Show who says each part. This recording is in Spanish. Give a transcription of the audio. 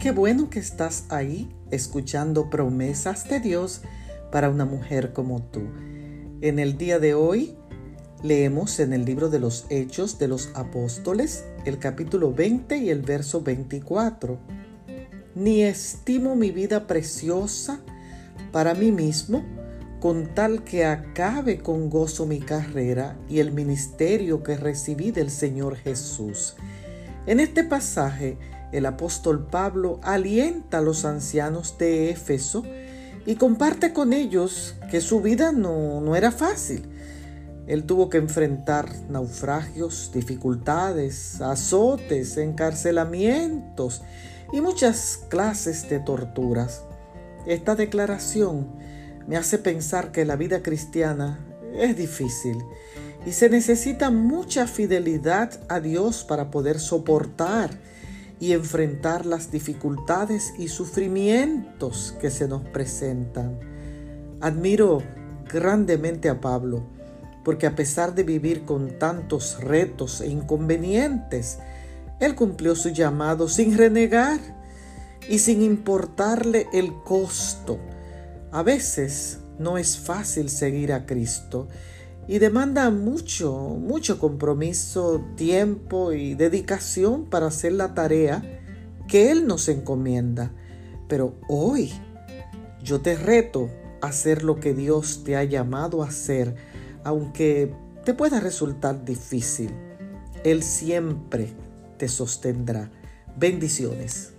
Speaker 1: Qué bueno que estás ahí escuchando promesas de Dios para una mujer como tú. En el día de hoy leemos en el libro de los Hechos de los Apóstoles el capítulo 20 y el verso 24. Ni estimo mi vida preciosa para mí mismo con tal que acabe con gozo mi carrera y el ministerio que recibí del Señor Jesús. En este pasaje, el apóstol Pablo alienta a los ancianos de Éfeso y comparte con ellos que su vida no, no era fácil. Él tuvo que enfrentar naufragios, dificultades, azotes, encarcelamientos y muchas clases de torturas. Esta declaración me hace pensar que la vida cristiana es difícil y se necesita mucha fidelidad a Dios para poder soportar y enfrentar las dificultades y sufrimientos que se nos presentan. Admiro grandemente a Pablo, porque a pesar de vivir con tantos retos e inconvenientes, él cumplió su llamado sin renegar y sin importarle el costo. A veces no es fácil seguir a Cristo y demanda mucho, mucho compromiso, tiempo y dedicación para hacer la tarea que Él nos encomienda. Pero hoy yo te reto a hacer lo que Dios te ha llamado a hacer, aunque te pueda resultar difícil. Él siempre te sostendrá. Bendiciones.